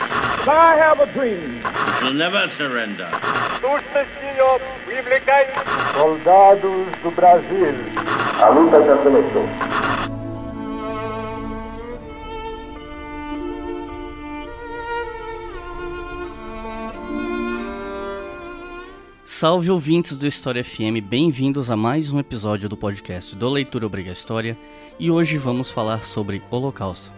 I have a dream. We'll never surrender. Soldados do Brasil. A luta já começou. Salve ouvintes do História FM, bem-vindos a mais um episódio do podcast do Leitura Obriga História e hoje vamos falar sobre Holocausto.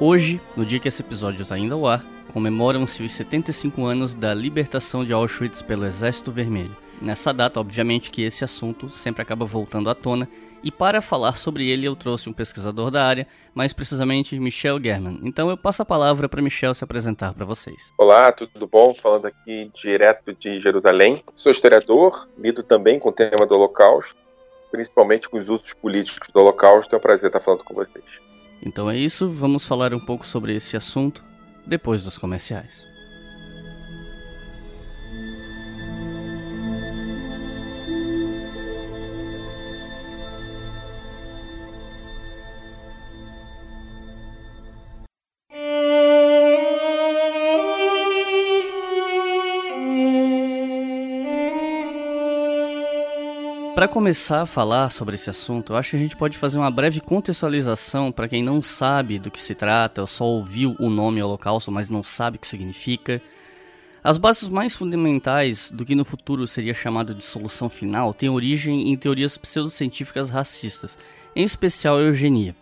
Hoje, no dia que esse episódio está indo ao ar, comemoram-se os 75 anos da libertação de Auschwitz pelo Exército Vermelho. Nessa data, obviamente, que esse assunto sempre acaba voltando à tona, e para falar sobre ele eu trouxe um pesquisador da área, mais precisamente Michel German. Então eu passo a palavra para Michel se apresentar para vocês. Olá, tudo bom? Falando aqui direto de Jerusalém. Sou historiador, lido também com o tema do Holocausto, principalmente com os usos políticos do Holocausto. É um prazer estar falando com vocês. Então é isso, vamos falar um pouco sobre esse assunto depois dos comerciais. Para começar a falar sobre esse assunto, eu acho que a gente pode fazer uma breve contextualização para quem não sabe do que se trata ou só ouviu o nome Holocausto, mas não sabe o que significa. As bases mais fundamentais do que no futuro seria chamado de solução final têm origem em teorias pseudocientíficas racistas, em especial a eugenia.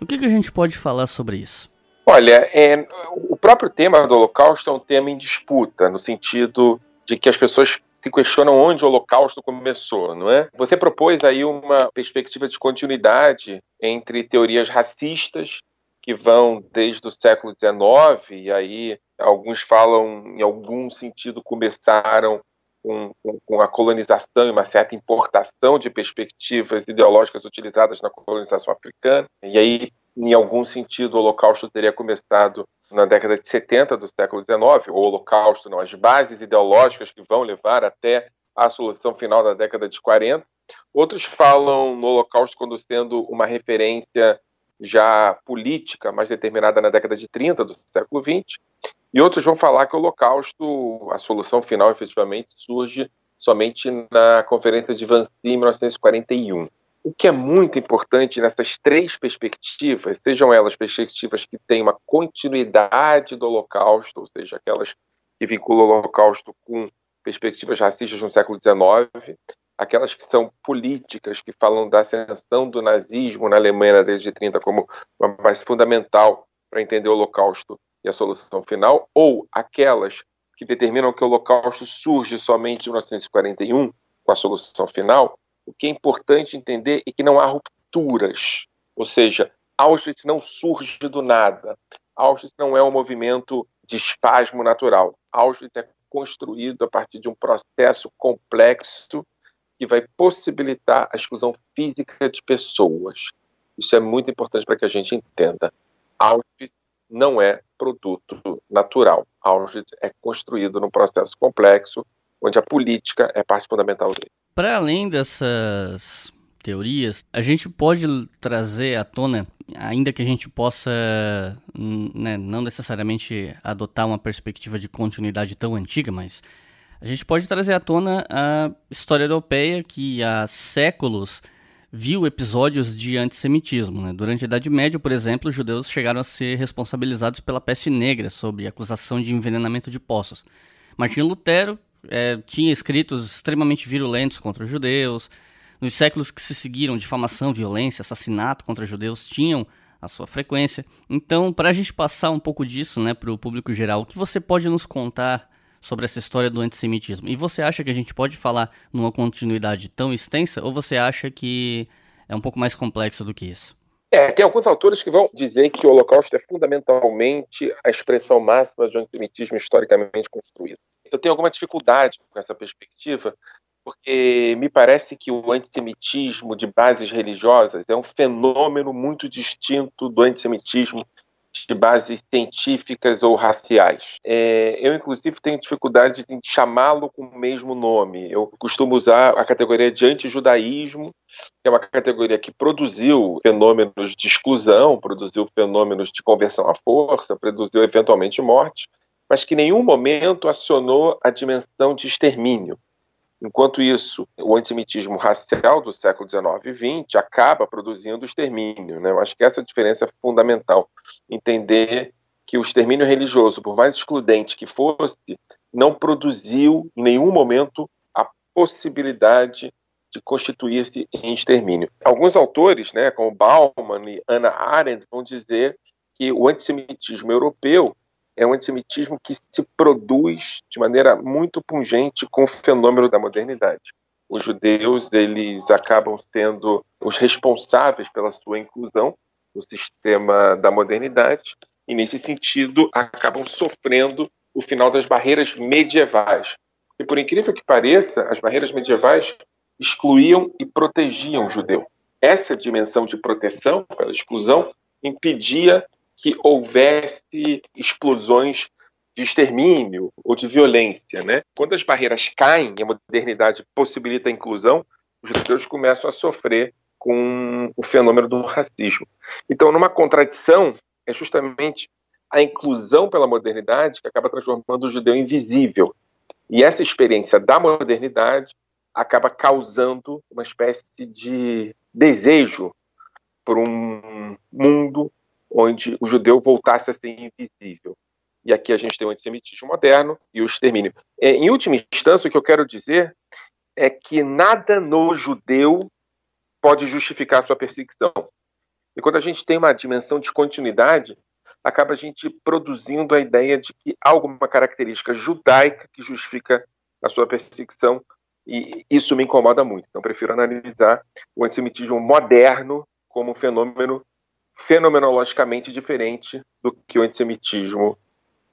O que, que a gente pode falar sobre isso? Olha, é, o próprio tema do Holocausto é um tema em disputa, no sentido de que as pessoas se questionam onde o Holocausto começou, não é? Você propôs aí uma perspectiva de continuidade entre teorias racistas que vão desde o século XIX e aí alguns falam em algum sentido começaram com, com, a colonização e uma certa importação de perspectivas ideológicas utilizadas na colonização africana e aí em algum sentido o Holocausto teria começado na década de 70 do século XIX, o Holocausto, não, as bases ideológicas que vão levar até a solução final da década de 40. Outros falam no Holocausto como sendo uma referência já política, mais determinada na década de 30 do século XX. E outros vão falar que o Holocausto, a solução final, efetivamente, surge somente na Conferência de Wannsee, em 1941. O que é muito importante nessas três perspectivas, sejam elas perspectivas que têm uma continuidade do Holocausto, ou seja, aquelas que vinculam o Holocausto com perspectivas racistas no século XIX, aquelas que são políticas, que falam da ascensão do nazismo na Alemanha desde 30 como uma base fundamental para entender o Holocausto e a solução final, ou aquelas que determinam que o Holocausto surge somente em 1941, com a solução final, o que é importante entender é que não há rupturas, ou seja, Auschwitz não surge do nada. Auschwitz não é um movimento de espasmo natural. Auschwitz é construído a partir de um processo complexo que vai possibilitar a exclusão física de pessoas. Isso é muito importante para que a gente entenda. Auschwitz não é produto natural. Auschwitz é construído num processo complexo onde a política é parte fundamental dele. Para além dessas teorias, a gente pode trazer à tona, ainda que a gente possa né, não necessariamente adotar uma perspectiva de continuidade tão antiga, mas a gente pode trazer à tona a história europeia que há séculos viu episódios de antissemitismo. Né? Durante a Idade Média, por exemplo, os judeus chegaram a ser responsabilizados pela peste negra sob acusação de envenenamento de poços. Martinho Lutero é, tinha escritos extremamente virulentos contra os judeus. Nos séculos que se seguiram, difamação, violência, assassinato contra judeus tinham a sua frequência. Então, para a gente passar um pouco disso né, para o público geral, o que você pode nos contar sobre essa história do antissemitismo? E você acha que a gente pode falar numa continuidade tão extensa ou você acha que é um pouco mais complexo do que isso? É, tem alguns autores que vão dizer que o Holocausto é fundamentalmente a expressão máxima de antissemitismo historicamente construído. Eu tenho alguma dificuldade com essa perspectiva, porque me parece que o antissemitismo de bases religiosas é um fenômeno muito distinto do antissemitismo de bases científicas ou raciais. É, eu, inclusive, tenho dificuldade em chamá-lo com o mesmo nome. Eu costumo usar a categoria de antijudaísmo, que é uma categoria que produziu fenômenos de exclusão, produziu fenômenos de conversão à força, produziu eventualmente morte, mas que em nenhum momento acionou a dimensão de extermínio. Enquanto isso, o antissemitismo racial do século XIX e XX acaba produzindo extermínio. Né? Eu acho que essa diferença é fundamental. Entender que o extermínio religioso, por mais excludente que fosse, não produziu em nenhum momento a possibilidade de constituir-se em extermínio. Alguns autores, né, como Bauman e Hannah Arendt, vão dizer que o antissemitismo europeu é um antissemitismo que se produz de maneira muito pungente com o fenômeno da modernidade. Os judeus eles acabam sendo os responsáveis pela sua inclusão no sistema da modernidade e nesse sentido acabam sofrendo o final das barreiras medievais. E por incrível que pareça, as barreiras medievais excluíam e protegiam o judeu. Essa dimensão de proteção pela exclusão impedia que houvesse explosões de extermínio ou de violência. Né? Quando as barreiras caem e a modernidade possibilita a inclusão, os judeus começam a sofrer com o fenômeno do racismo. Então, numa contradição, é justamente a inclusão pela modernidade que acaba transformando o judeu invisível. E essa experiência da modernidade acaba causando uma espécie de desejo por um mundo onde o judeu voltasse a ser invisível. E aqui a gente tem o antissemitismo moderno e o extermínio. É, em última instância, o que eu quero dizer é que nada no judeu pode justificar sua perseguição. E quando a gente tem uma dimensão de continuidade, acaba a gente produzindo a ideia de que há alguma característica judaica que justifica a sua perseguição, e isso me incomoda muito. Então, prefiro analisar o antissemitismo moderno como um fenômeno fenomenologicamente diferente do que o antissemitismo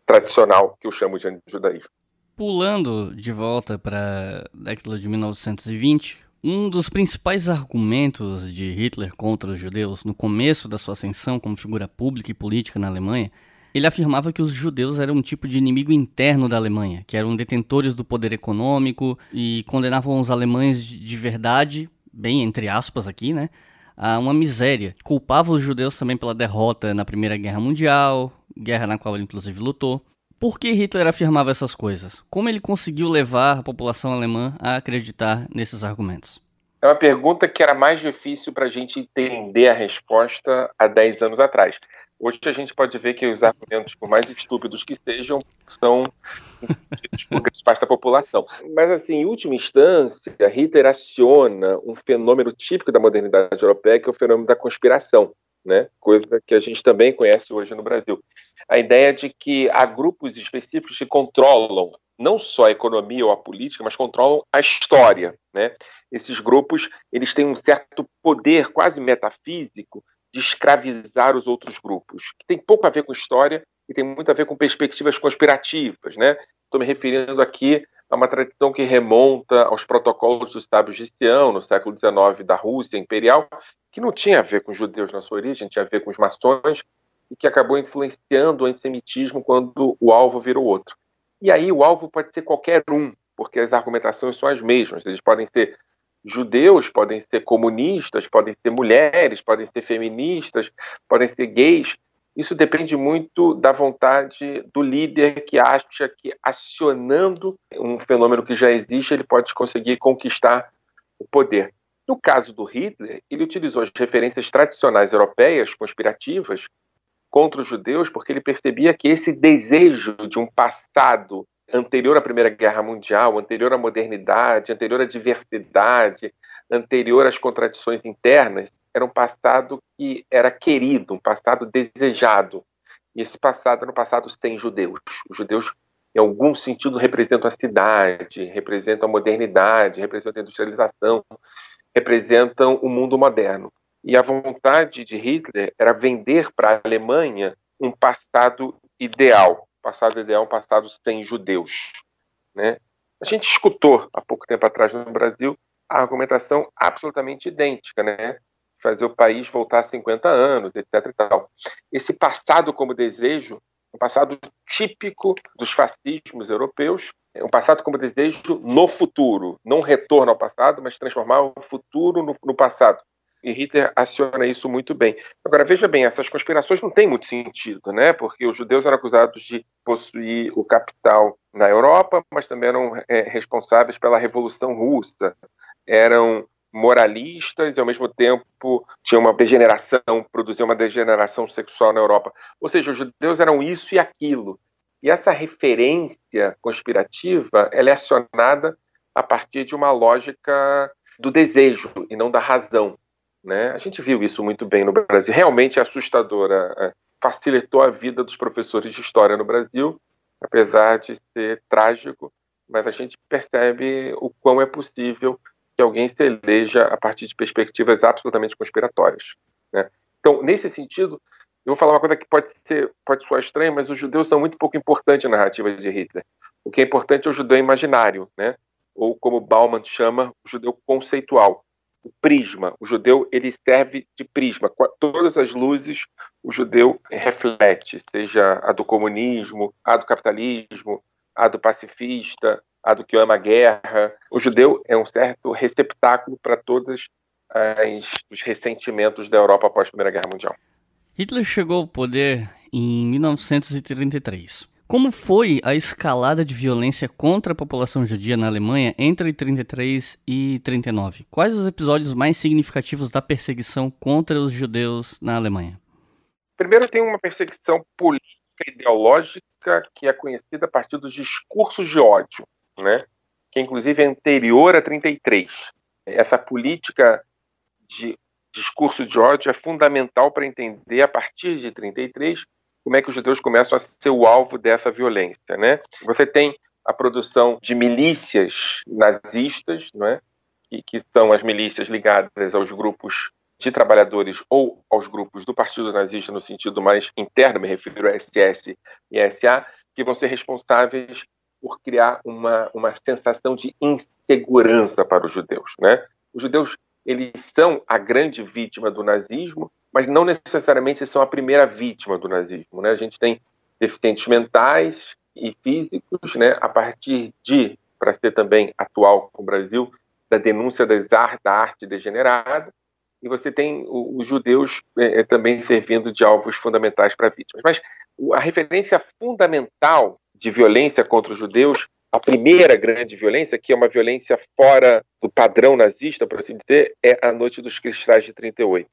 tradicional, que eu chamo de judaísmo. Pulando de volta para a década de 1920, um dos principais argumentos de Hitler contra os judeus no começo da sua ascensão como figura pública e política na Alemanha, ele afirmava que os judeus eram um tipo de inimigo interno da Alemanha, que eram detentores do poder econômico e condenavam os alemães de verdade, bem entre aspas aqui, né, a uma miséria. Culpava os judeus também pela derrota na Primeira Guerra Mundial, guerra na qual ele inclusive lutou. Por que Hitler afirmava essas coisas? Como ele conseguiu levar a população alemã a acreditar nesses argumentos? É uma pergunta que era mais difícil para a gente entender a resposta há 10 anos atrás. Hoje a gente pode ver que os argumentos, por mais estúpidos que sejam, são grande parte da população. Mas, assim, em última instância, Hitler aciona um fenômeno típico da modernidade europeia, que é o fenômeno da conspiração, né? coisa que a gente também conhece hoje no Brasil. A ideia de que há grupos específicos que controlam não só a economia ou a política, mas controlam a história. Né? Esses grupos eles têm um certo poder quase metafísico de escravizar os outros grupos, que tem pouco a ver com história e tem muito a ver com perspectivas conspirativas. Né? Estou me referindo aqui a uma tradição que remonta aos protocolos dos sábios de no século XIX, da Rússia imperial, que não tinha a ver com os judeus na sua origem, tinha a ver com os maçons, e que acabou influenciando o antissemitismo quando o alvo virou outro. E aí o alvo pode ser qualquer um, porque as argumentações são as mesmas. Eles podem ser judeus, podem ser comunistas, podem ser mulheres, podem ser feministas, podem ser gays. Isso depende muito da vontade do líder que acha que acionando um fenômeno que já existe, ele pode conseguir conquistar o poder. No caso do Hitler, ele utilizou as referências tradicionais europeias conspirativas contra os judeus porque ele percebia que esse desejo de um passado anterior à Primeira Guerra Mundial, anterior à modernidade, anterior à diversidade, anterior às contradições internas, era um passado que era querido, um passado desejado. E esse passado era um passado sem judeus. Os judeus, em algum sentido, representam a cidade, representam a modernidade, representam a industrialização, representam o mundo moderno. E a vontade de Hitler era vender para a Alemanha um passado ideal. Passado ideal, um passado sem judeus. Né? A gente escutou há pouco tempo atrás no Brasil a argumentação absolutamente idêntica, né? Fazer o país voltar a 50 anos, etc. Esse passado como desejo, um passado típico dos fascismos europeus, é um passado como desejo no futuro, não retorno ao passado, mas transformar o futuro no, no passado. E Hitler aciona isso muito bem. Agora, veja bem, essas conspirações não têm muito sentido, né? Porque os judeus eram acusados de possuir o capital na Europa, mas também eram é, responsáveis pela Revolução Russa. Eram moralistas e, ao mesmo tempo, tinham uma degeneração, produziam uma degeneração sexual na Europa. Ou seja, os judeus eram isso e aquilo. E essa referência conspirativa, ela é acionada a partir de uma lógica do desejo e não da razão. Né? A gente viu isso muito bem no Brasil. Realmente é assustadora. É, facilitou a vida dos professores de história no Brasil, apesar de ser trágico, mas a gente percebe o quão é possível que alguém se eleja a partir de perspectivas absolutamente conspiratórias. Né? Então, nesse sentido, eu vou falar uma coisa que pode ser pode soar estranha, mas os judeus são muito pouco importantes na narrativa de Hitler. O que é importante é o judeu imaginário, né? ou como Bauman chama, o judeu conceitual o prisma. O judeu ele serve de prisma. Todas as luzes o judeu reflete, seja a do comunismo, a do capitalismo, a do pacifista, a do que ama a guerra. O judeu é um certo receptáculo para todos os ressentimentos da Europa após a Primeira Guerra Mundial. Hitler chegou ao poder em 1933. Como foi a escalada de violência contra a população judia na Alemanha entre 33 e 39? Quais os episódios mais significativos da perseguição contra os judeus na Alemanha? Primeiro, tem uma perseguição política ideológica que é conhecida a partir dos discursos de ódio, né? que inclusive é anterior a 33. Essa política de discurso de ódio é fundamental para entender a partir de 33 como é que os judeus começam a ser o alvo dessa violência, né? Você tem a produção de milícias nazistas, não é? que, que são as milícias ligadas aos grupos de trabalhadores ou aos grupos do Partido Nazista no sentido mais interno, me refiro a SS e SA, que vão ser responsáveis por criar uma, uma sensação de insegurança para os judeus. Né? Os judeus eles são a grande vítima do nazismo, mas não necessariamente são a primeira vítima do nazismo. Né? A gente tem deficientes mentais e físicos, né, a partir de, para ser também atual com o Brasil, da denúncia das da arte degenerada, e você tem os judeus é, é, também servindo de alvos fundamentais para vítimas. Mas a referência fundamental de violência contra os judeus a primeira grande violência, que é uma violência fora do padrão nazista, por assim dizer, é a Noite dos Cristais de 38,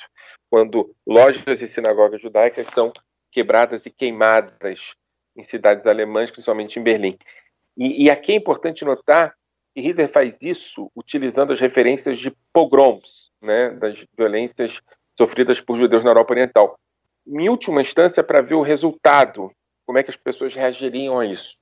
quando lojas e sinagogas judaicas são quebradas e queimadas em cidades alemãs, principalmente em Berlim. E, e aqui é importante notar que Hitler faz isso utilizando as referências de pogroms, né, das violências sofridas por judeus na Europa Oriental. Em última instância, para ver o resultado, como é que as pessoas reagiriam a isso.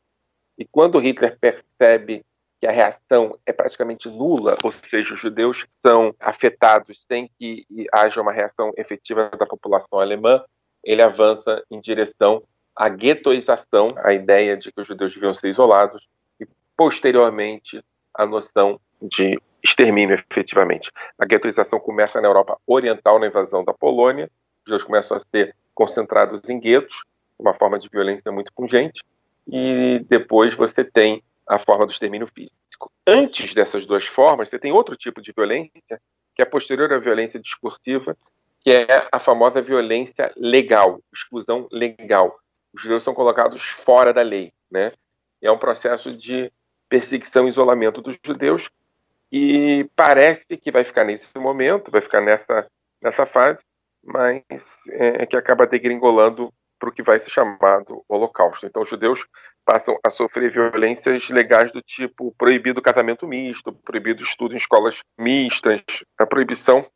E quando Hitler percebe que a reação é praticamente nula, ou seja, os judeus são afetados sem que haja uma reação efetiva da população alemã, ele avança em direção à guetoização, a ideia de que os judeus deviam ser isolados, e posteriormente a noção de extermínio efetivamente. A guetoização começa na Europa Oriental, na invasão da Polônia, os judeus começam a ser concentrados em guetos, uma forma de violência muito pungente, e depois você tem a forma do extermínio físico. Antes dessas duas formas, você tem outro tipo de violência, que é posterior à violência discursiva, que é a famosa violência legal, exclusão legal. Os judeus são colocados fora da lei, né? É um processo de perseguição e isolamento dos judeus que parece que vai ficar nesse momento, vai ficar nessa, nessa fase, mas é, que acaba degringolando para o que vai ser chamado Holocausto. Então, os judeus passam a sofrer violências legais do tipo proibido casamento misto, proibido estudo em escolas mistas, a proibição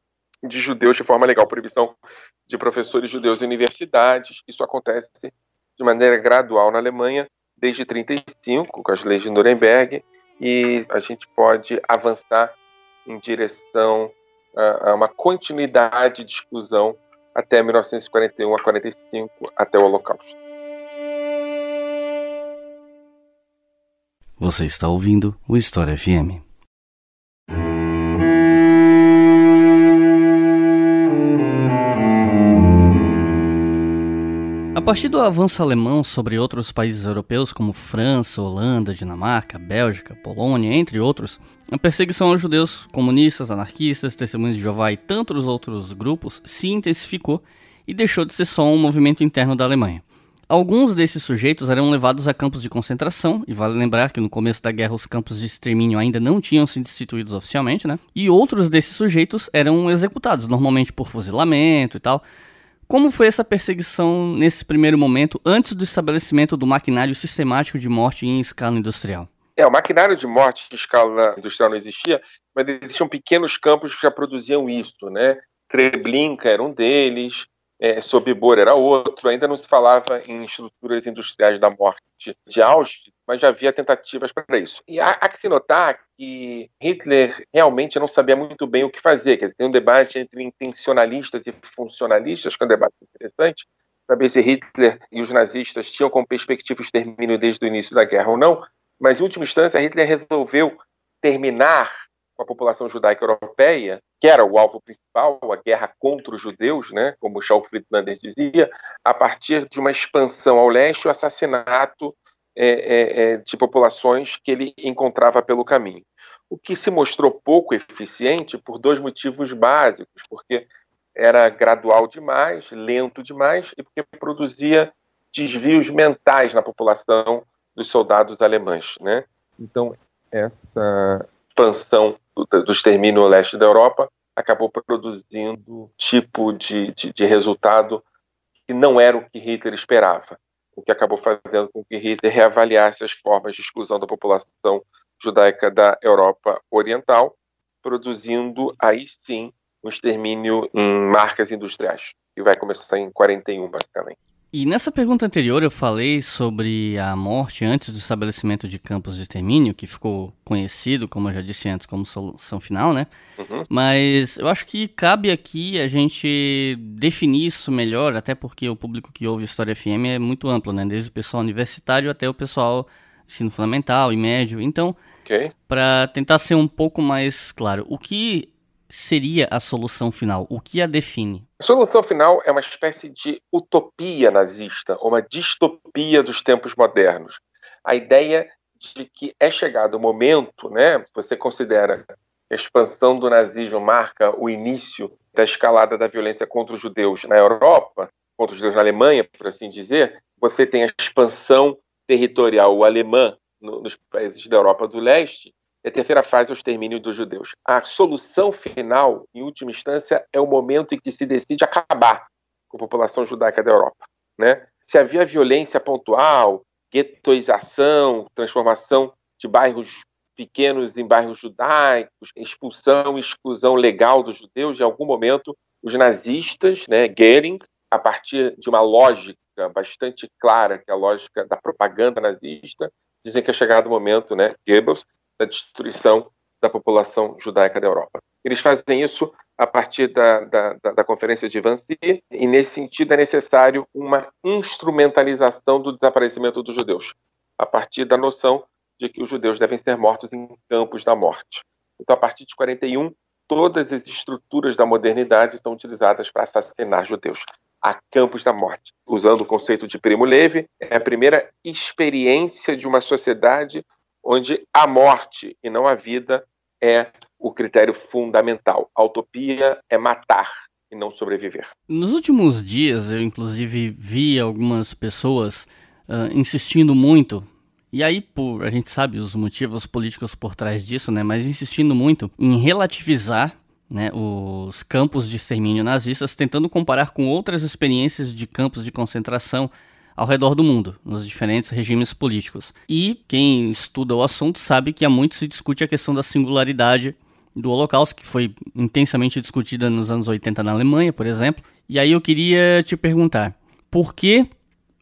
de judeus de forma legal, proibição de professores judeus em universidades. Isso acontece de maneira gradual na Alemanha desde 35, com as leis de Nuremberg, e a gente pode avançar em direção a, a uma continuidade de exclusão até 1941 a 45, até o Holocausto. Você está ouvindo o História FM. A partir do avanço alemão sobre outros países europeus como França, Holanda, Dinamarca, Bélgica, Polônia, entre outros, a perseguição aos judeus, comunistas, anarquistas, testemunhas de Jeová e tantos outros grupos se intensificou e deixou de ser só um movimento interno da Alemanha. Alguns desses sujeitos eram levados a campos de concentração, e vale lembrar que no começo da guerra os campos de extermínio ainda não tinham sido instituídos oficialmente, né? E outros desses sujeitos eram executados, normalmente por fuzilamento e tal, como foi essa perseguição nesse primeiro momento, antes do estabelecimento do maquinário sistemático de morte em escala industrial? É, o maquinário de morte em escala industrial não existia, mas existiam pequenos campos que já produziam isso, né? Treblinka era um deles, é, Sobibor era outro, ainda não se falava em estruturas industriais da morte de Auschwitz, mas já havia tentativas para isso. E há, há, que se notar que Hitler realmente não sabia muito bem o que fazer, quer dizer, tem um debate entre intencionalistas e funcionalistas, que é um debate interessante, saber se Hitler e os nazistas tinham como perspectiva o extermínio desde o início da guerra ou não, mas em última instância Hitler resolveu terminar com a população judaica europeia, que era o alvo principal, a guerra contra os judeus, né, como Charles Friedlander dizia, a partir de uma expansão ao leste o assassinato é, é, é, de populações que ele encontrava pelo caminho. O que se mostrou pouco eficiente por dois motivos básicos, porque era gradual demais, lento demais e porque produzia desvios mentais na população dos soldados alemães, né? Então essa expansão do, extermínio ao leste da Europa acabou produzindo tipo de, de, de resultado que não era o que Hitler esperava, o que acabou fazendo com que Hitler reavaliasse as formas de exclusão da população judaica da Europa Oriental, produzindo aí sim um extermínio em marcas industriais, que vai começar em 41, basicamente. E nessa pergunta anterior eu falei sobre a morte antes do estabelecimento de campos de extermínio, que ficou conhecido, como eu já disse antes, como solução final, né? Uhum. Mas eu acho que cabe aqui a gente definir isso melhor, até porque o público que ouve História FM é muito amplo, né? Desde o pessoal universitário até o pessoal ensino fundamental e médio. Então, okay. para tentar ser um pouco mais claro, o que seria a solução final? O que a define? A solução final é uma espécie de utopia nazista, uma distopia dos tempos modernos. A ideia de que é chegado o momento, né? Você considera a expansão do nazismo marca o início da escalada da violência contra os judeus na Europa, contra os judeus na Alemanha, por assim dizer. Você tem a expansão territorial alemã nos países da Europa do Leste e a terceira fase é o extermínio dos judeus. A solução final, em última instância, é o momento em que se decide acabar com a população judaica da Europa. Né? Se havia violência pontual, guetoização, transformação de bairros pequenos em bairros judaicos, expulsão e exclusão legal dos judeus, em algum momento os nazistas, né, Goering, a partir de uma lógica bastante clara, que é a lógica da propaganda nazista, dizem que é chegado o momento, né, Goebbels, da destruição da população judaica da Europa. Eles fazem isso a partir da, da, da, Conferência de Wannsee, e nesse sentido é necessário uma instrumentalização do desaparecimento dos judeus, a partir da noção de que os judeus devem ser mortos em campos da morte. Então, a partir de 41, todas as estruturas da modernidade são utilizadas para assassinar judeus. Há campos da morte. Usando o conceito de Primo Levi, é a primeira experiência de uma sociedade onde a morte e não a vida é o critério fundamental. A utopia é matar e não sobreviver. Nos últimos dias, eu inclusive vi algumas pessoas uh, insistindo muito. E aí, por a gente sabe os motivos políticos por trás disso, né? Mas insistindo muito em relativizar né, os campos de extermínio nazistas, tentando comparar com outras experiências de campos de concentração ao redor do mundo, nos diferentes regimes políticos. E quem estuda o assunto sabe que há muito se discute a questão da singularidade do Holocausto, que foi intensamente discutida nos anos 80 na Alemanha, por exemplo. E aí eu queria te perguntar, por que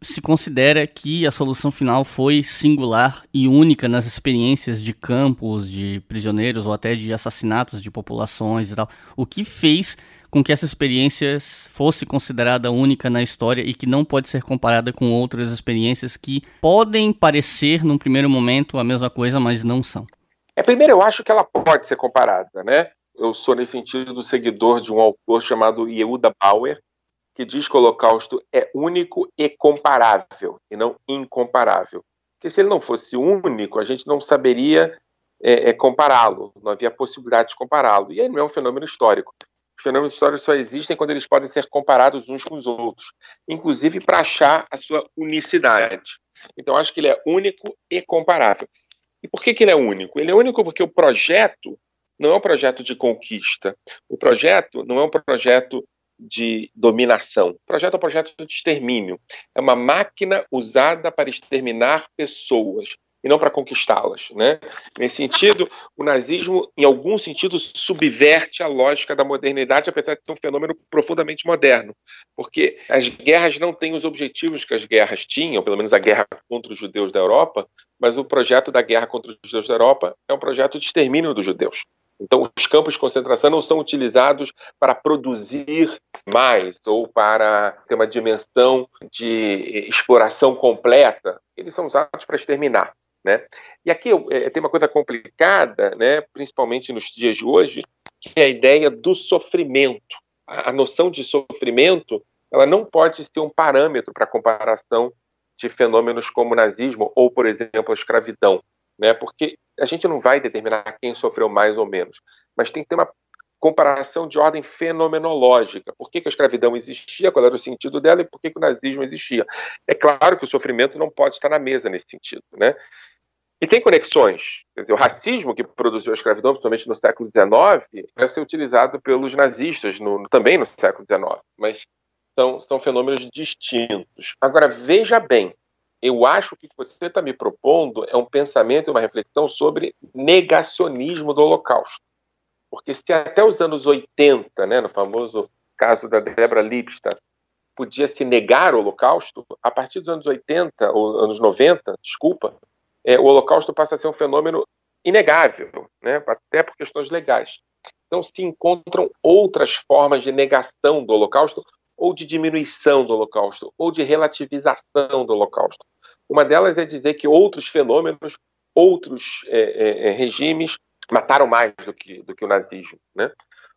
se considera que a solução final foi singular e única nas experiências de campos, de prisioneiros ou até de assassinatos de populações e tal. O que fez com que essa experiência fosse considerada única na história e que não pode ser comparada com outras experiências que podem parecer, num primeiro momento, a mesma coisa, mas não são? É, primeiro, eu acho que ela pode ser comparada, né? Eu sou, nesse sentido, seguidor de um autor chamado Yehuda Bauer, que diz que o Holocausto é único e comparável, e não incomparável. Porque se ele não fosse único, a gente não saberia é, é, compará-lo, não havia possibilidade de compará-lo. E ele não é um fenômeno histórico. Os fenômenos históricos só existem quando eles podem ser comparados uns com os outros, inclusive para achar a sua unicidade. Então, acho que ele é único e comparável. E por que, que ele é único? Ele é único porque o projeto não é um projeto de conquista. O projeto não é um projeto de dominação. O projeto é um projeto de extermínio. É uma máquina usada para exterminar pessoas e não para conquistá-las. Né? Nesse sentido, o nazismo, em algum sentido, subverte a lógica da modernidade, apesar de ser um fenômeno profundamente moderno, porque as guerras não têm os objetivos que as guerras tinham, pelo menos a guerra contra os judeus da Europa, mas o projeto da guerra contra os judeus da Europa é um projeto de extermínio dos judeus. Então, os campos de concentração não são utilizados para produzir mais ou para ter uma dimensão de exploração completa. Eles são usados para exterminar. Né? E aqui é, tem uma coisa complicada, né, principalmente nos dias de hoje, que é a ideia do sofrimento. A, a noção de sofrimento ela não pode ser um parâmetro para comparação de fenômenos como o nazismo ou, por exemplo, a escravidão né? Porque a gente não vai determinar quem sofreu mais ou menos, mas tem que ter uma comparação de ordem fenomenológica. Por que, que a escravidão existia, qual era o sentido dela e por que, que o nazismo existia? É claro que o sofrimento não pode estar na mesa nesse sentido, né? E tem conexões. Quer dizer, o racismo que produziu a escravidão, principalmente no século XIX, vai ser utilizado pelos nazistas no, também no século XIX, mas são, são fenômenos distintos. Agora, veja bem, eu acho que o que você está me propondo é um pensamento e uma reflexão sobre negacionismo do Holocausto. Porque se até os anos 80, né, no famoso caso da Debra Lipstadt, podia se negar o Holocausto, a partir dos anos 80 ou anos 90, desculpa, é, o Holocausto passa a ser um fenômeno inegável, né, até por questões legais. Então se encontram outras formas de negação do Holocausto ou de diminuição do Holocausto, ou de relativização do Holocausto. Uma delas é dizer que outros fenômenos, outros é, é, é, regimes mataram mais do que, do que o nazismo. Né?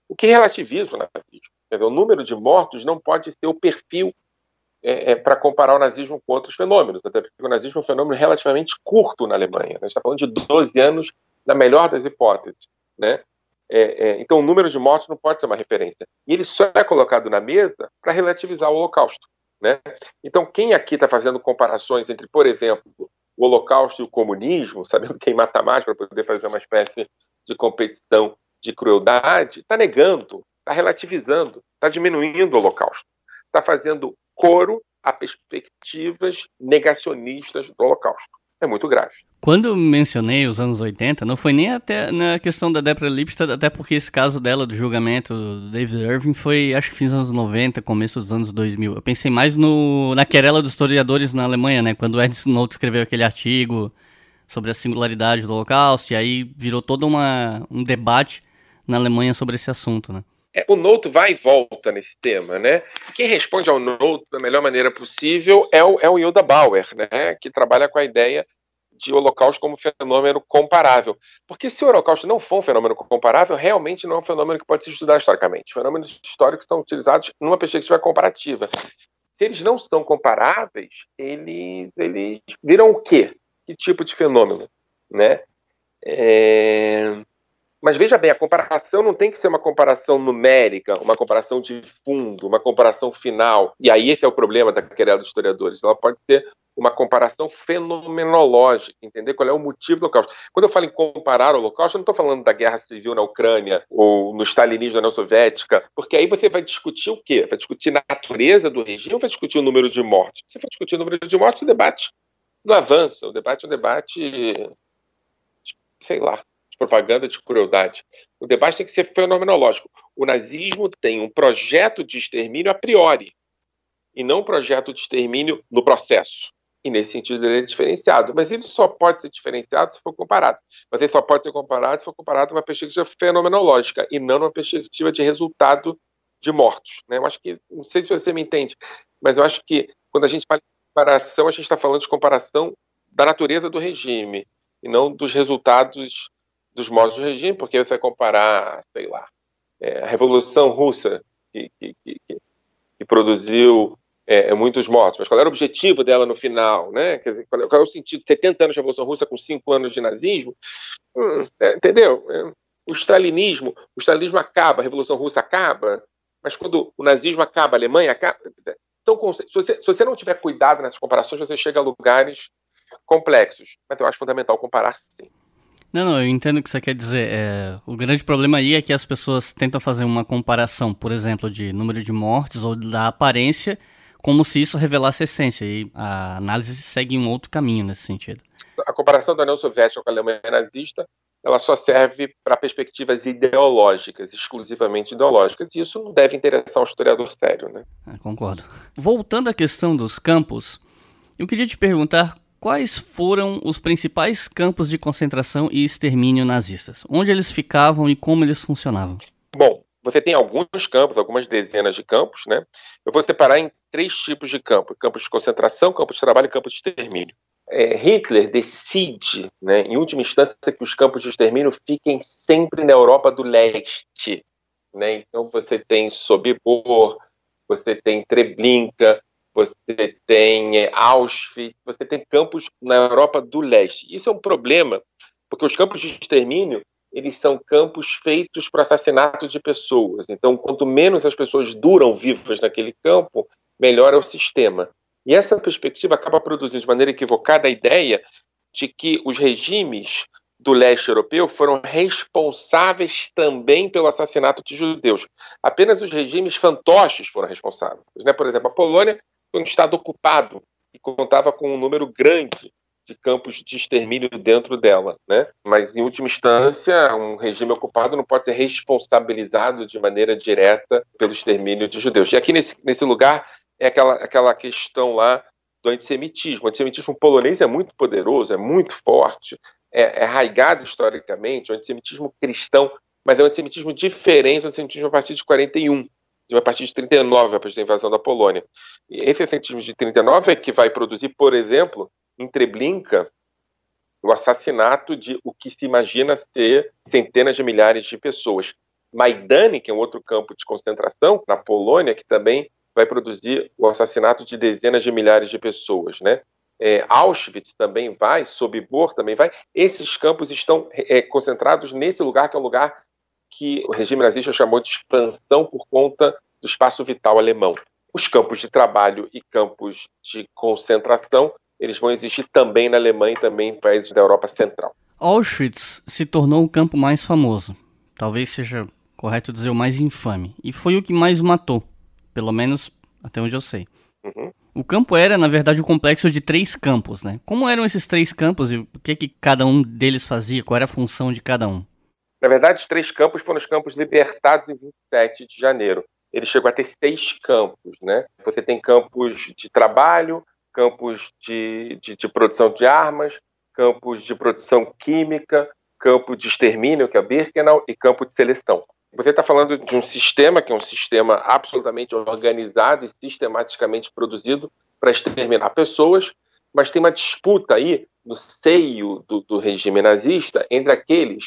O que relativiza o nazismo. Dizer, o número de mortos não pode ser o perfil é, é, para comparar o nazismo com outros fenômenos, até porque o nazismo é um fenômeno relativamente curto na Alemanha. A gente está falando de 12 anos, na melhor das hipóteses. Né? É, é, então, o número de mortos não pode ser uma referência. E ele só é colocado na mesa para relativizar o Holocausto. Né? Então, quem aqui está fazendo comparações entre, por exemplo, o Holocausto e o comunismo, sabendo quem mata mais para poder fazer uma espécie de competição de crueldade, está negando, está relativizando, está diminuindo o Holocausto, está fazendo coro a perspectivas negacionistas do Holocausto é muito grave. Quando mencionei os anos 80, não foi nem até na questão da Debra Lipstadt, até porque esse caso dela do julgamento do David Irving foi, acho que fins dos anos 90, começo dos anos 2000. Eu pensei mais no, na querela dos historiadores na Alemanha, né? Quando Ernst Nolte escreveu aquele artigo sobre a singularidade do Holocausto, e aí virou todo uma, um debate na Alemanha sobre esse assunto, né? É, o Note vai e volta nesse tema, né? Quem responde ao Note da melhor maneira possível é o, é o Hilda Bauer, né? Que trabalha com a ideia de Holocausto como fenômeno comparável. Porque se o Holocausto não for um fenômeno comparável, realmente não é um fenômeno que pode se estudar historicamente. Fenômenos históricos são utilizados numa perspectiva comparativa. Se eles não são comparáveis, eles, eles viram o quê? Que tipo de fenômeno? Né? É... Mas veja bem, a comparação não tem que ser uma comparação numérica, uma comparação de fundo, uma comparação final. E aí esse é o problema da querela dos historiadores. Ela pode ser uma comparação fenomenológica, entender qual é o motivo do Holocausto. Quando eu falo em comparar o Holocausto, eu não estou falando da guerra civil na Ucrânia ou no stalinismo da União Soviética, porque aí você vai discutir o quê? Vai discutir a natureza do regime ou vai discutir o número de mortes? Se for discutir o número de mortes, o debate não avança. O debate é um debate, sei lá, propaganda de crueldade. O debate tem que ser fenomenológico. O nazismo tem um projeto de extermínio a priori. e não um projeto de extermínio no processo. E nesse sentido ele é diferenciado. Mas ele só pode ser diferenciado se for comparado. Mas ele só pode ser comparado se for comparado numa perspectiva fenomenológica e não numa perspectiva de resultado de mortos. Né? Eu acho que, não sei se você me entende, mas eu acho que quando a gente fala de comparação, a gente está falando de comparação da natureza do regime e não dos resultados dos modos do regime, porque você vai comparar, sei lá, é, a Revolução Russa, que, que, que, que produziu é, muitos mortos, mas qual era o objetivo dela no final, né? Dizer, qual, é, qual é o sentido? 70 anos de Revolução Russa com 5 anos de nazismo? Hum, é, entendeu? É, o stalinismo, o stalinismo acaba, a Revolução Russa acaba, mas quando o nazismo acaba, a Alemanha acaba. Então, se você, se você não tiver cuidado nessas comparações, você chega a lugares complexos. Mas eu acho fundamental comparar sim. Não, não, eu entendo o que você quer dizer. É, o grande problema aí é que as pessoas tentam fazer uma comparação, por exemplo, de número de mortes ou da aparência como se isso revelasse a essência. E a análise segue um outro caminho nesse sentido. A comparação da União Soviética com a Alemanha nazista, ela só serve para perspectivas ideológicas, exclusivamente ideológicas, e isso não deve interessar um historiador sério, né? É, concordo. Voltando à questão dos campos, eu queria te perguntar quais foram os principais campos de concentração e extermínio nazistas, onde eles ficavam e como eles funcionavam. Bom, você tem alguns campos, algumas dezenas de campos, né? Eu vou separar em três tipos de campos: campos de concentração, campos de trabalho e campos de extermínio. É, Hitler decide, né, em última instância, que os campos de extermínio fiquem sempre na Europa do Leste. Né? Então você tem Sobibor, você tem Treblinka, você tem é, Auschwitz, você tem campos na Europa do Leste. Isso é um problema, porque os campos de extermínio eles são campos feitos para assassinato de pessoas. Então, quanto menos as pessoas duram vivas naquele campo, melhor é o sistema. E essa perspectiva acaba produzindo de maneira equivocada a ideia de que os regimes do leste europeu foram responsáveis também pelo assassinato de judeus. Apenas os regimes fantoches foram responsáveis. Né? Por exemplo, a Polônia um estado ocupado e contava com um número grande de campos de extermínio dentro dela, né? Mas em última instância, um regime ocupado não pode ser responsabilizado de maneira direta pelo extermínio de judeus. E aqui nesse, nesse lugar é aquela, aquela questão lá do antissemitismo. O antissemitismo polonês é muito poderoso, é muito forte, é, é arraigado historicamente, o antissemitismo cristão, mas é um antissemitismo diferente do antissemitismo a partir de 41 a partir de 39, a partir da invasão da Polônia. E esse antissemitismo de 39 é que vai produzir, por exemplo, em Treblinka, o assassinato de o que se imagina ser centenas de milhares de pessoas. Maidane, que é um outro campo de concentração na Polônia, que também vai produzir o assassinato de dezenas de milhares de pessoas, né? É, Auschwitz também vai, Sobibor também vai. Esses campos estão é, concentrados nesse lugar que é um lugar que o regime nazista chamou de expansão por conta do espaço vital alemão. Os campos de trabalho e campos de concentração eles vão existir também na Alemanha e também em países da Europa Central. Auschwitz se tornou o campo mais famoso, talvez seja correto dizer o mais infame, e foi o que mais matou, pelo menos até onde eu sei. Uhum. O campo era, na verdade, um complexo de três campos, né? Como eram esses três campos e o que, que cada um deles fazia? Qual era a função de cada um? Na verdade, os três campos foram os campos libertados em 27 de janeiro. Ele chegou a ter seis campos, né? Você tem campos de trabalho, campos de, de, de produção de armas, campos de produção química, campo de extermínio, que é Birkenau, e campo de seleção. Você está falando de um sistema que é um sistema absolutamente organizado e sistematicamente produzido para exterminar pessoas, mas tem uma disputa aí no seio do, do regime nazista entre aqueles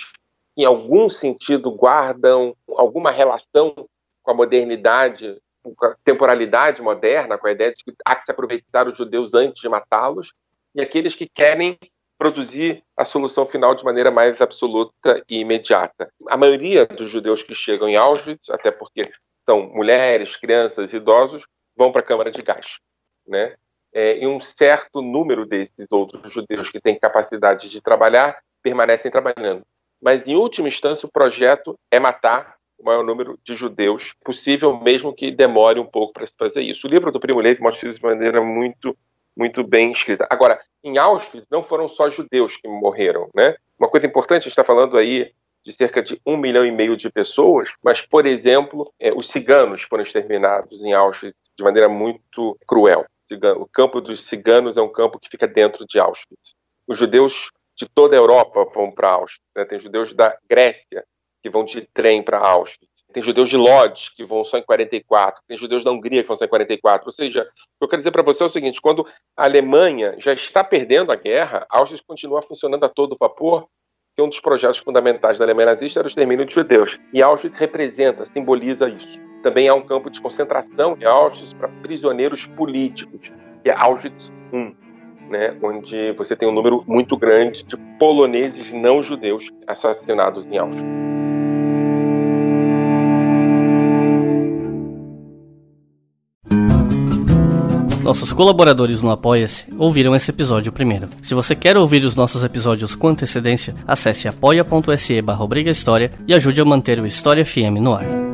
que, em algum sentido, guardam alguma relação com a modernidade com a temporalidade moderna, com a ideia de que há que se aproveitar os judeus antes de matá-los, e aqueles que querem produzir a solução final de maneira mais absoluta e imediata. A maioria dos judeus que chegam em Auschwitz, até porque são mulheres, crianças, idosos, vão para a câmara de gás, né? É, e um certo número desses outros judeus que têm capacidade de trabalhar permanecem trabalhando. Mas, em última instância, o projeto é matar o maior número de judeus possível, mesmo que demore um pouco para se fazer isso. O livro do Primo Levi mostra isso de maneira muito, muito bem escrita. Agora, em Auschwitz não foram só judeus que morreram, né? Uma coisa importante, a gente está falando aí de cerca de um milhão e meio de pessoas, mas, por exemplo, é, os ciganos foram exterminados em Auschwitz de maneira muito cruel. O campo dos ciganos é um campo que fica dentro de Auschwitz. Os judeus de toda a Europa vão para Auschwitz. Né? Tem judeus da Grécia que vão de trem para Auschwitz. Tem judeus de Lodz que vão só em 44. Tem judeus da Hungria que vão só em 44. Ou seja, o que eu quero dizer para você é o seguinte: quando a Alemanha já está perdendo a guerra, Auschwitz continua funcionando a todo vapor. Que um dos projetos fundamentais da Alemanha nazista era o extermínio de judeus. E Auschwitz representa, simboliza isso. Também há um campo de concentração em Auschwitz para prisioneiros políticos, que é Auschwitz I né, onde você tem um número muito grande de poloneses não judeus assassinados em Auschwitz. Nossos colaboradores no Apoia-se ouviram esse episódio primeiro. Se você quer ouvir os nossos episódios com antecedência, acesse apoia.se barra e ajude a manter o História FM no ar.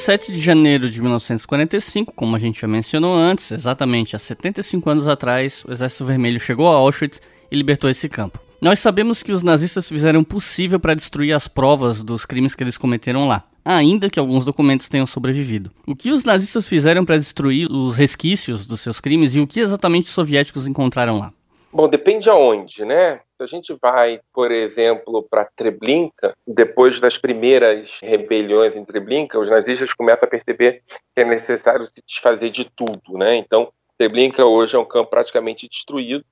27 de janeiro de 1945, como a gente já mencionou antes, exatamente há 75 anos atrás, o Exército Vermelho chegou a Auschwitz e libertou esse campo. Nós sabemos que os nazistas fizeram o possível para destruir as provas dos crimes que eles cometeram lá, ainda que alguns documentos tenham sobrevivido. O que os nazistas fizeram para destruir os resquícios dos seus crimes e o que exatamente os soviéticos encontraram lá? Bom, depende aonde, né? Se a gente vai, por exemplo, para Treblinka, depois das primeiras rebeliões em Treblinka, os nazistas começam a perceber que é necessário se desfazer de tudo, né? Então, Treblinka hoje é um campo praticamente destruído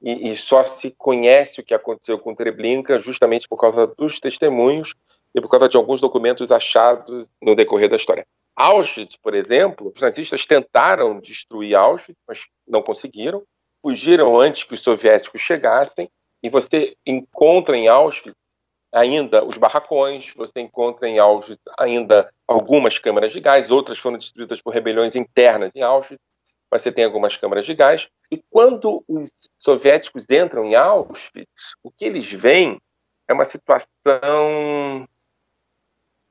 e, e só se conhece o que aconteceu com Treblinka justamente por causa dos testemunhos e por causa de alguns documentos achados no decorrer da história. Auschwitz, por exemplo, os nazistas tentaram destruir Auschwitz, mas não conseguiram fugiram antes que os soviéticos chegassem, e você encontra em Auschwitz ainda os barracões, você encontra em Auschwitz ainda algumas câmaras de gás, outras foram destruídas por rebeliões internas em Auschwitz, mas você tem algumas câmaras de gás. E quando os soviéticos entram em Auschwitz, o que eles veem é uma situação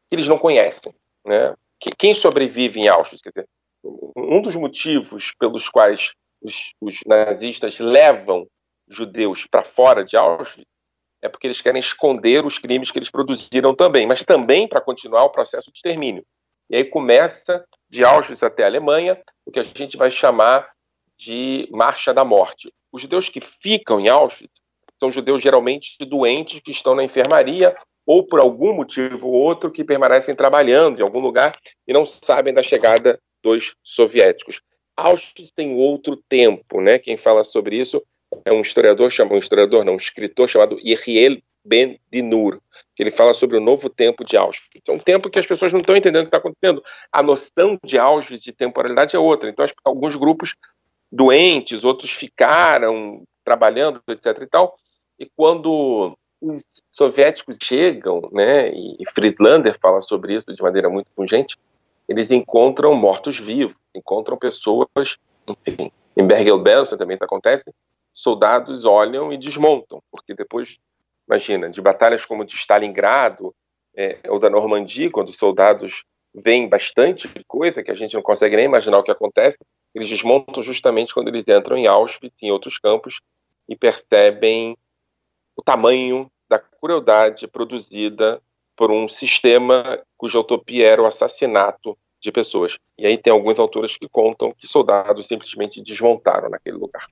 que eles não conhecem. Né? Quem sobrevive em Auschwitz? Quer dizer, um dos motivos pelos quais os, os nazistas levam judeus para fora de Auschwitz é porque eles querem esconder os crimes que eles produziram também, mas também para continuar o processo de extermínio. E aí começa de Auschwitz até a Alemanha o que a gente vai chamar de Marcha da Morte. Os judeus que ficam em Auschwitz são judeus geralmente doentes que estão na enfermaria ou por algum motivo ou outro que permanecem trabalhando em algum lugar e não sabem da chegada dos soviéticos. Auschwitz tem outro tempo, né? Quem fala sobre isso é um historiador, chamado um historiador, não, um escritor chamado Yeriel Ben Dinur, que ele fala sobre o novo tempo de Auschwitz. É um tempo que as pessoas não estão entendendo o que está acontecendo. A noção de Auschwitz de temporalidade é outra. Então, alguns grupos doentes, outros ficaram trabalhando, etc. e tal. E quando os soviéticos chegam, né, e Friedlander fala sobre isso de maneira muito pungente, eles encontram mortos-vivos, encontram pessoas, enfim. Em Bergen-Belsen também isso acontece, soldados olham e desmontam, porque depois, imagina, de batalhas como de Stalingrado é, ou da Normandia, quando os soldados veem bastante coisa que a gente não consegue nem imaginar o que acontece, eles desmontam justamente quando eles entram em Auschwitz e em outros campos e percebem o tamanho da crueldade produzida por um sistema cuja utopia era o assassinato de pessoas. E aí tem alguns autores que contam que soldados simplesmente desmontaram naquele lugar.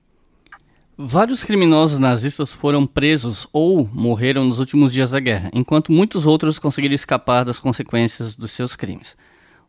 Vários criminosos nazistas foram presos ou morreram nos últimos dias da guerra, enquanto muitos outros conseguiram escapar das consequências dos seus crimes.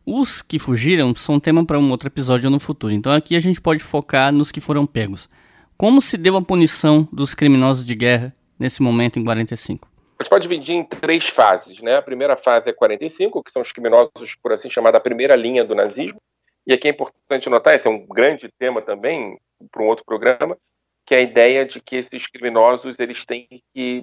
Os que fugiram são tema para um outro episódio no futuro, então aqui a gente pode focar nos que foram pegos. Como se deu a punição dos criminosos de guerra nesse momento em 45? A pode dividir em três fases. Né? A primeira fase é 45, que são os criminosos, por assim chamar, da primeira linha do nazismo. E aqui é importante notar, esse é um grande tema também para um outro programa, que é a ideia de que esses criminosos eles têm que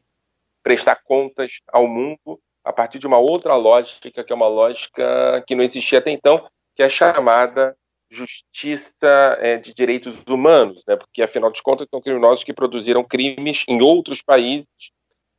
prestar contas ao mundo a partir de uma outra lógica, que é uma lógica que não existia até então, que é a chamada justiça é, de direitos humanos, né? porque afinal de contas são criminosos que produziram crimes em outros países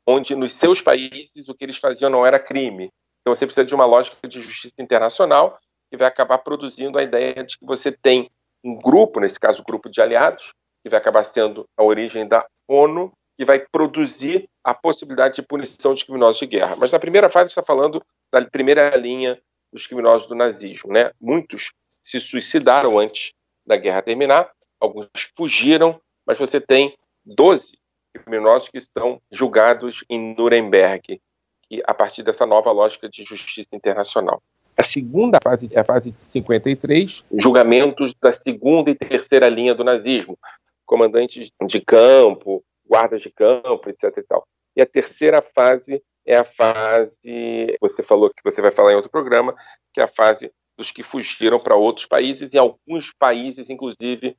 onde nos seus países o que eles faziam não era crime. Então você precisa de uma lógica de justiça internacional que vai acabar produzindo a ideia de que você tem um grupo, nesse caso, um grupo de aliados, que vai acabar sendo a origem da ONU, que vai produzir a possibilidade de punição de criminosos de guerra. Mas na primeira fase está falando da primeira linha dos criminosos do nazismo, né? Muitos se suicidaram antes da guerra terminar, alguns fugiram, mas você tem 12 criminosos que estão julgados em Nuremberg, que a partir dessa nova lógica de justiça internacional. A segunda fase é a fase de 53, julgamentos da segunda e terceira linha do nazismo, comandantes de campo, guardas de campo, etc. E, tal. e a terceira fase é a fase, você falou que você vai falar em outro programa, que é a fase dos que fugiram para outros países, e alguns países, inclusive,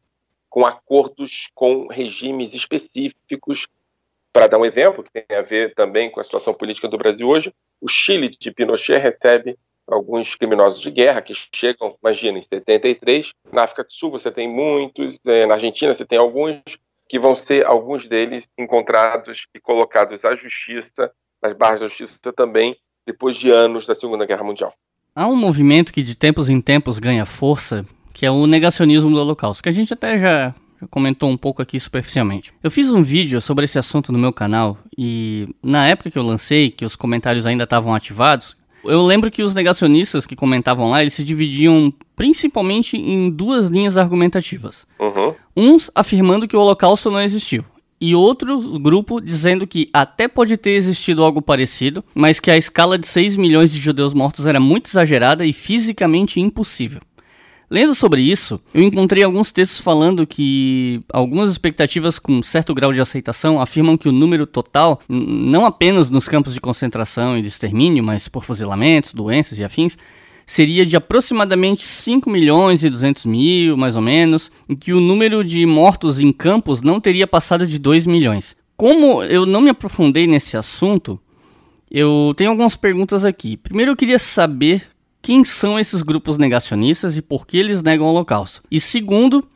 com acordos com regimes específicos. Para dar um exemplo, que tem a ver também com a situação política do Brasil hoje, o Chile de Pinochet recebe alguns criminosos de guerra que chegam, imagina, em 73. Na África do Sul você tem muitos, é, na Argentina você tem alguns, que vão ser alguns deles encontrados e colocados à justiça, nas barras da justiça também, depois de anos da Segunda Guerra Mundial. Há um movimento que de tempos em tempos ganha força, que é o negacionismo do Holocausto, que a gente até já, já comentou um pouco aqui superficialmente. Eu fiz um vídeo sobre esse assunto no meu canal e na época que eu lancei, que os comentários ainda estavam ativados, eu lembro que os negacionistas que comentavam lá, eles se dividiam principalmente em duas linhas argumentativas. Uhum. Uns afirmando que o Holocausto não existiu e outro grupo dizendo que até pode ter existido algo parecido, mas que a escala de 6 milhões de judeus mortos era muito exagerada e fisicamente impossível. Lendo sobre isso, eu encontrei alguns textos falando que algumas expectativas com certo grau de aceitação afirmam que o número total, não apenas nos campos de concentração e de extermínio, mas por fuzilamentos, doenças e afins, seria de aproximadamente 5 milhões e 200 mil, mais ou menos, e que o número de mortos em campos não teria passado de 2 milhões. Como eu não me aprofundei nesse assunto, eu tenho algumas perguntas aqui. Primeiro eu queria saber quem são esses grupos negacionistas e por que eles negam o Holocausto. E segundo,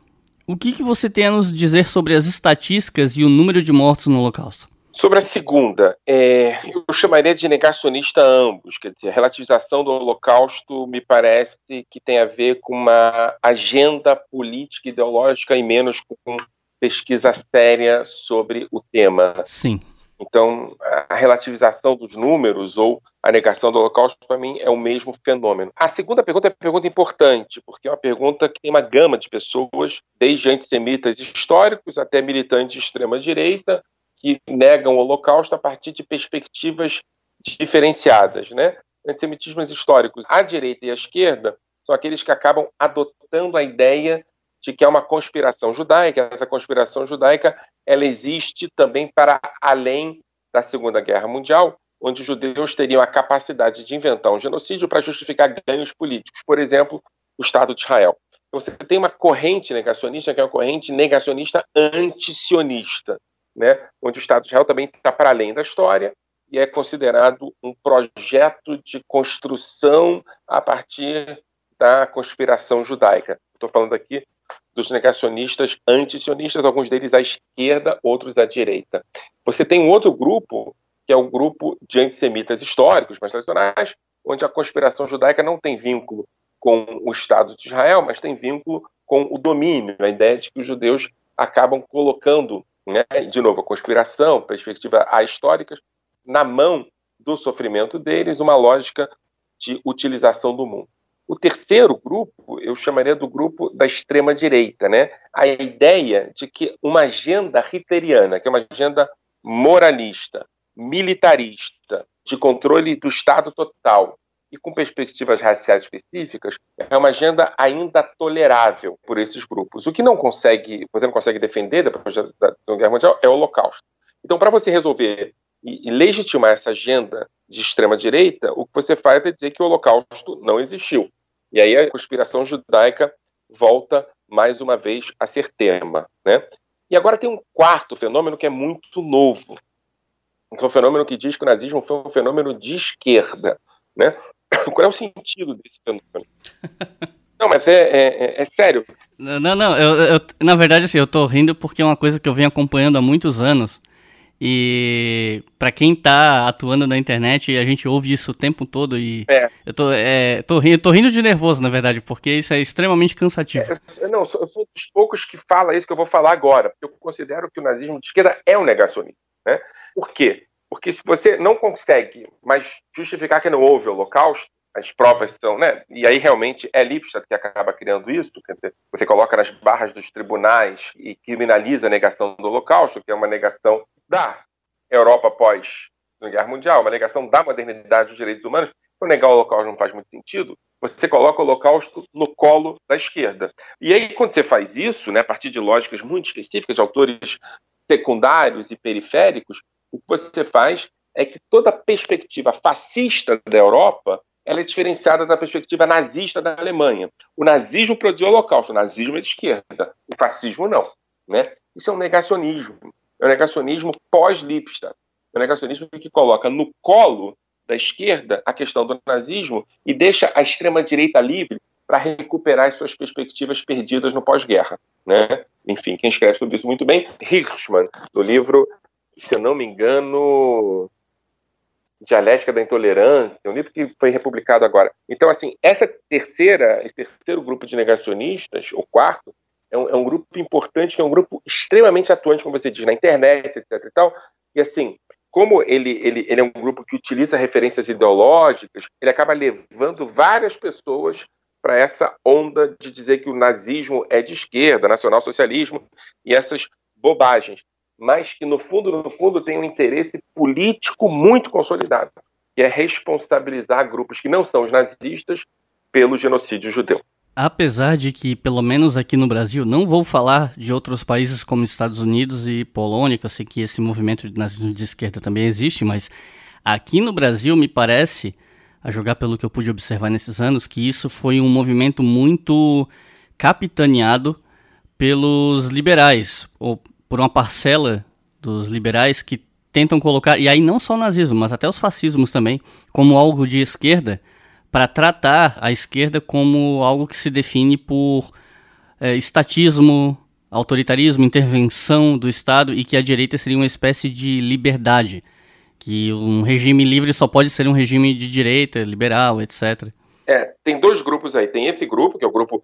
o que, que você tem a nos dizer sobre as estatísticas e o número de mortos no Holocausto? Sobre a segunda, é, eu chamaria de negacionista ambos. Quer dizer, a relativização do Holocausto me parece que tem a ver com uma agenda política ideológica e menos com pesquisa séria sobre o tema. Sim. Então, a relativização dos números ou a negação do Holocausto, para mim, é o mesmo fenômeno. A segunda pergunta é uma pergunta importante, porque é uma pergunta que tem uma gama de pessoas, desde antissemitas históricos até militantes de extrema-direita, que negam o Holocausto a partir de perspectivas diferenciadas, né? Antissemitismos históricos, à direita e à esquerda, são aqueles que acabam adotando a ideia de que é uma conspiração judaica. Essa conspiração judaica ela existe também para além da Segunda Guerra Mundial, onde os judeus teriam a capacidade de inventar um genocídio para justificar ganhos políticos. Por exemplo, o Estado de Israel. Então, você tem uma corrente negacionista que é uma corrente negacionista antisionista né, onde o Estado de Israel também está para além da história e é considerado um projeto de construção a partir da conspiração judaica. Estou falando aqui dos negacionistas antisionistas, alguns deles à esquerda, outros à direita. Você tem um outro grupo, que é o grupo de antissemitas históricos, mais tradicionais, onde a conspiração judaica não tem vínculo com o Estado de Israel, mas tem vínculo com o domínio, a ideia de que os judeus acabam colocando né, de novo, a conspiração, perspectiva históricas, na mão do sofrimento deles, uma lógica de utilização do mundo. O terceiro grupo, eu chamaria do grupo da extrema-direita, né? a ideia de que uma agenda hitleriana, que é uma agenda moralista, militarista, de controle do Estado total, e com perspectivas raciais específicas, é uma agenda ainda tolerável por esses grupos. O que não consegue, você não consegue defender depois da Guerra Mundial é o Holocausto. Então, para você resolver e, legitimar essa agenda de extrema direita, o que você faz é dizer que o Holocausto não existiu. E aí a conspiração judaica volta mais uma vez a ser tema, né? E agora tem um quarto fenômeno que é muito novo, que é um fenômeno que diz que o nazismo foi um fenômeno de esquerda, né? Qual é o sentido desse fenômeno? Não, mas é, é, é, sério. Não, não, eu, eu, na verdade, assim, eu tô rindo porque é uma coisa que eu venho acompanhando há muitos anos. E para quem tá atuando na internet, a gente ouve isso o tempo todo e É. eu tô, é, tô, rindo, tô rindo de nervoso, na verdade, porque isso é extremamente cansativo. Eu- Não, eu sou eu sou dos poucos que fala isso que eu vou falar agora, porque eu considero que o nazismo de esquerda é um negacionismo. Né? Por quê? Porque se você não consegue mais justificar que não houve holocausto, as provas são, né? E aí realmente é Lipstadt que acaba criando isso, dizer, você coloca nas barras dos tribunais e criminaliza a negação do holocausto, que é uma negação da Europa pós Guerra Mundial, uma negação da modernidade dos direitos humanos. Então negar o holocausto não faz muito sentido. Você coloca o holocausto no colo da esquerda. E aí, quando você faz isso, né, a partir de lógicas muito específicas, de autores secundários e periféricos, o que você faz é que toda a perspectiva fascista da Europa ela é diferenciada da perspectiva nazista da Alemanha. O nazismo produziu o holocausto, o nazismo é de esquerda, o fascismo não. Né? Isso é um negacionismo. É um negacionismo pós-Lipstadt. É um negacionismo que coloca no colo da esquerda a questão do nazismo e deixa a extrema-direita livre para recuperar as suas perspectivas perdidas no pós-guerra. Né? Enfim, quem escreve sobre isso muito bem, Hirschman, no livro, se eu não me engano, Dialética da Intolerância, um livro que foi republicado agora. Então, assim, essa terceira, esse terceiro grupo de negacionistas, o quarto, é um, é um grupo importante, que é um grupo extremamente atuante, como você diz, na internet, etc. E, tal. e assim, como ele, ele, ele é um grupo que utiliza referências ideológicas, ele acaba levando várias pessoas para essa onda de dizer que o nazismo é de esquerda, nacionalsocialismo e essas bobagens, mas que no fundo, no fundo, tem um interesse político muito consolidado, que é responsabilizar grupos que não são os nazistas pelo genocídio judeu. Apesar de que, pelo menos aqui no Brasil, não vou falar de outros países como Estados Unidos e Polônia, que eu sei que esse movimento de nazismo de esquerda também existe, mas aqui no Brasil me parece, a jogar pelo que eu pude observar nesses anos, que isso foi um movimento muito capitaneado pelos liberais, ou por uma parcela dos liberais que tentam colocar, e aí não só o nazismo, mas até os fascismos também, como algo de esquerda, para tratar a esquerda como algo que se define por é, estatismo, autoritarismo, intervenção do Estado e que a direita seria uma espécie de liberdade, que um regime livre só pode ser um regime de direita, liberal, etc. É, tem dois grupos aí. Tem esse grupo, que é o grupo,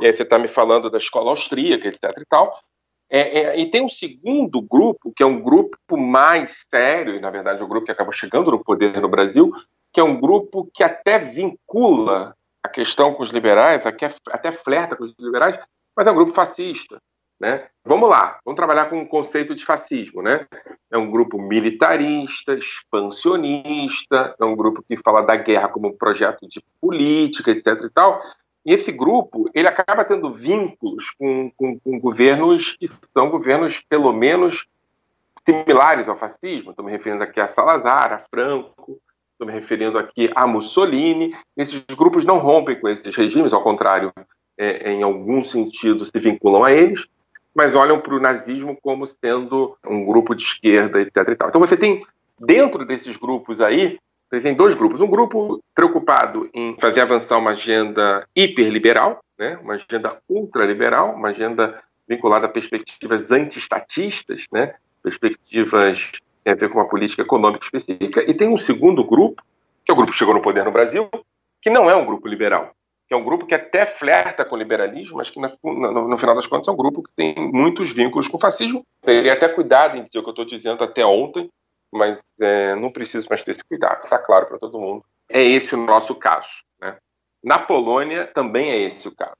e aí você está me falando da escola austríaca, etc. e tal. É, é, e tem um segundo grupo, que é um grupo mais sério, e na verdade é o grupo que acaba chegando no poder no Brasil, que é um grupo que até vincula a questão com os liberais, até, até flerta com os liberais, mas é um grupo fascista. Né? Vamos lá, vamos trabalhar com o conceito de fascismo. Né? É um grupo militarista, expansionista, é um grupo que fala da guerra como um projeto de política, etc. E, tal. e esse grupo ele acaba tendo vínculos com, com, com governos que são governos, pelo menos, similares ao fascismo. Estou me referindo aqui a Salazar, a Franco, estou me referindo aqui a Mussolini. Esses grupos não rompem com esses regimes, ao contrário, é, em algum sentido se vinculam a eles, mas olham para o nazismo como sendo um grupo de esquerda, etc. Então você tem, dentro desses grupos aí, você tem dois grupos. Um grupo preocupado em fazer avançar uma agenda hiperliberal, né? uma agenda ultraliberal, uma agenda vinculada a perspectivas antiestatistas, né? perspectivas têm a ver com uma política econômica específica. E tem um segundo grupo, que é o grupo que chegou no poder no Brasil, que não é um grupo liberal, que é um grupo que até flerta com o liberalismo, mas que no, no, no, final das contas é um grupo que tem muitos vínculos com o fascismo. Teria até cuidado em dizer o que eu estou dizendo até ontem, mas é, não preciso mais ter esse cuidado, está claro para todo mundo. É esse o nosso caso. Né? Na Polônia também é esse o caso.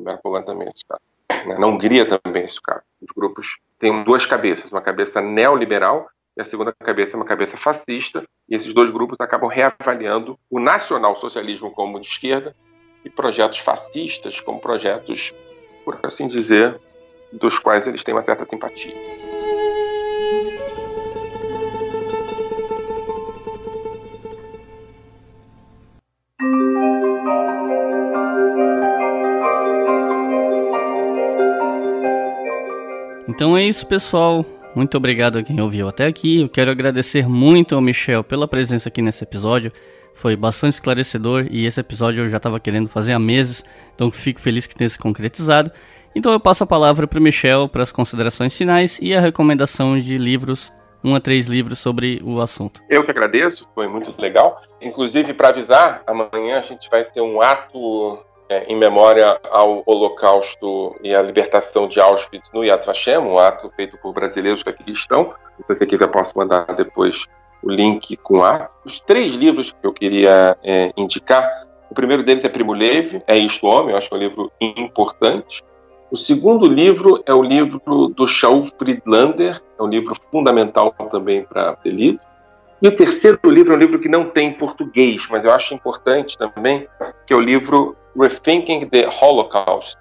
Na Polônia também é esse o caso. Né? Na Hungria também é esse o caso. Os grupos têm duas cabeças, uma cabeça neoliberal e a segunda cabeça é uma cabeça fascista, e esses dois grupos acabam reavaliando o nacional-socialismo como de esquerda e projetos fascistas como projetos, por assim dizer, dos quais eles têm uma certa simpatia. Então é isso, pessoal. Muito obrigado a quem ouviu até aqui. Eu quero agradecer muito ao Michel pela presença aqui nesse episódio. Foi bastante esclarecedor e esse episódio eu já estava querendo fazer há meses, então fico feliz que tenha se concretizado. Então eu passo a palavra para o Michel para as considerações finais e a recomendação de livros um a três livros sobre o assunto. Eu que agradeço, foi muito legal. Inclusive, para avisar, amanhã a gente vai ter um ato é, em memória ao Holocausto e à libertação de Auschwitz no Yad Vashem, um ato feito por brasileiros que aqui estão. Se você quiser, posso mandar depois o link com o ato. Os três livros que eu queria é, indicar, o primeiro deles é Primo Levi, É Isto Homem, eu acho que é um livro importante. O segundo livro é o livro do Shaul Friedlander, é um livro fundamental também para ter lido. E o terceiro livro é um livro que não tem em português, mas eu acho importante também, que é o livro Rethinking the Holocaust,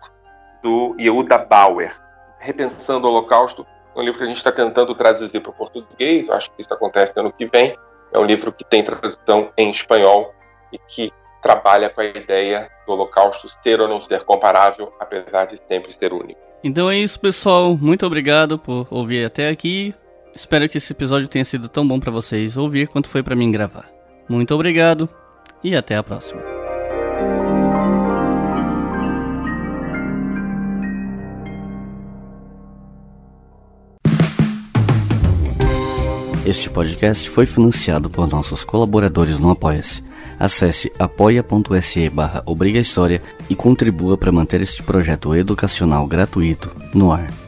do Yehuda Bauer. Repensando o Holocausto, é um livro que a gente está tentando traduzir para o português, eu acho que isso acontece no ano que vem. É um livro que tem tradução em espanhol e que trabalha com a ideia do Holocausto ser ou não ser comparável, apesar de sempre ser único. Então é isso, pessoal. Muito obrigado por ouvir até aqui. Espero que esse episódio tenha sido tão bom para vocês ouvir quanto foi para mim gravar. Muito obrigado e até a próxima. Este podcast foi financiado por nossos colaboradores no Apoia-se. Acesse apoia.se barra e contribua para manter este projeto educacional gratuito no ar.